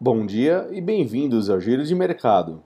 Bom dia e bem-vindos ao Giro de Mercado.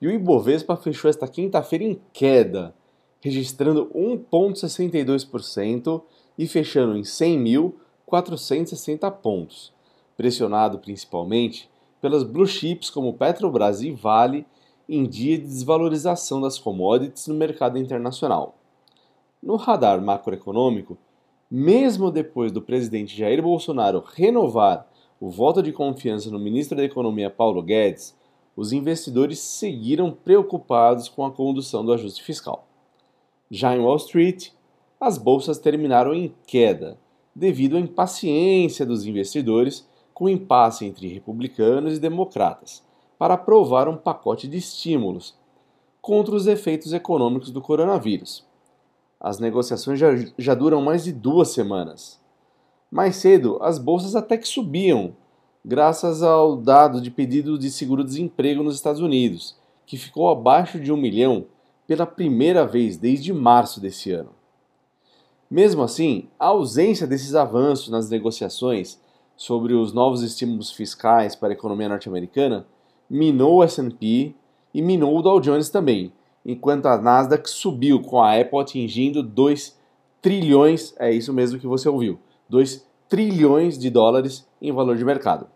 E o Ibovespa fechou esta quinta-feira em queda, registrando 1,62% e fechando em 100.460 pontos, pressionado principalmente pelas blue chips como Petrobras e Vale em dia de desvalorização das commodities no mercado internacional. No radar macroeconômico, mesmo depois do presidente Jair Bolsonaro renovar o voto de confiança no ministro da Economia Paulo Guedes, os investidores seguiram preocupados com a condução do ajuste fiscal. Já em Wall Street, as bolsas terminaram em queda, devido à impaciência dos investidores com impasse entre republicanos e democratas para aprovar um pacote de estímulos contra os efeitos econômicos do coronavírus. As negociações já, já duram mais de duas semanas. Mais cedo, as bolsas até que subiam, graças ao dado de pedido de seguro-desemprego nos Estados Unidos, que ficou abaixo de um milhão pela primeira vez desde março desse ano. Mesmo assim, a ausência desses avanços nas negociações sobre os novos estímulos fiscais para a economia norte-americana minou o S&P e minou o Dow Jones também, enquanto a Nasdaq subiu com a Apple atingindo 2 trilhões, é isso mesmo que você ouviu, 2 trilhões de dólares em valor de mercado.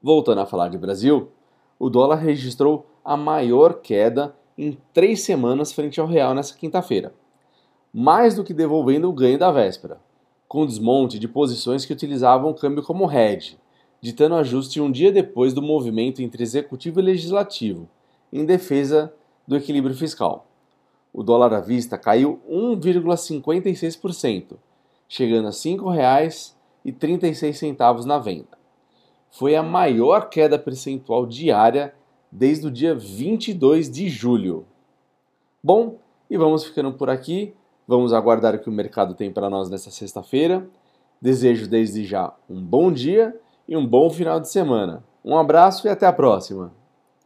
Voltando a falar de Brasil, o dólar registrou a maior queda em três semanas frente ao real nessa quinta-feira, mais do que devolvendo o ganho da véspera, com desmonte de posições que utilizavam o câmbio como hedge, ditando ajuste um dia depois do movimento entre executivo e legislativo, em defesa do equilíbrio fiscal. O dólar à vista caiu 1,56%, chegando a R$ 5,36 na venda foi a maior queda percentual diária desde o dia 22 de julho. Bom, e vamos ficando por aqui. Vamos aguardar o que o mercado tem para nós nesta sexta-feira. Desejo desde já um bom dia e um bom final de semana. Um abraço e até a próxima!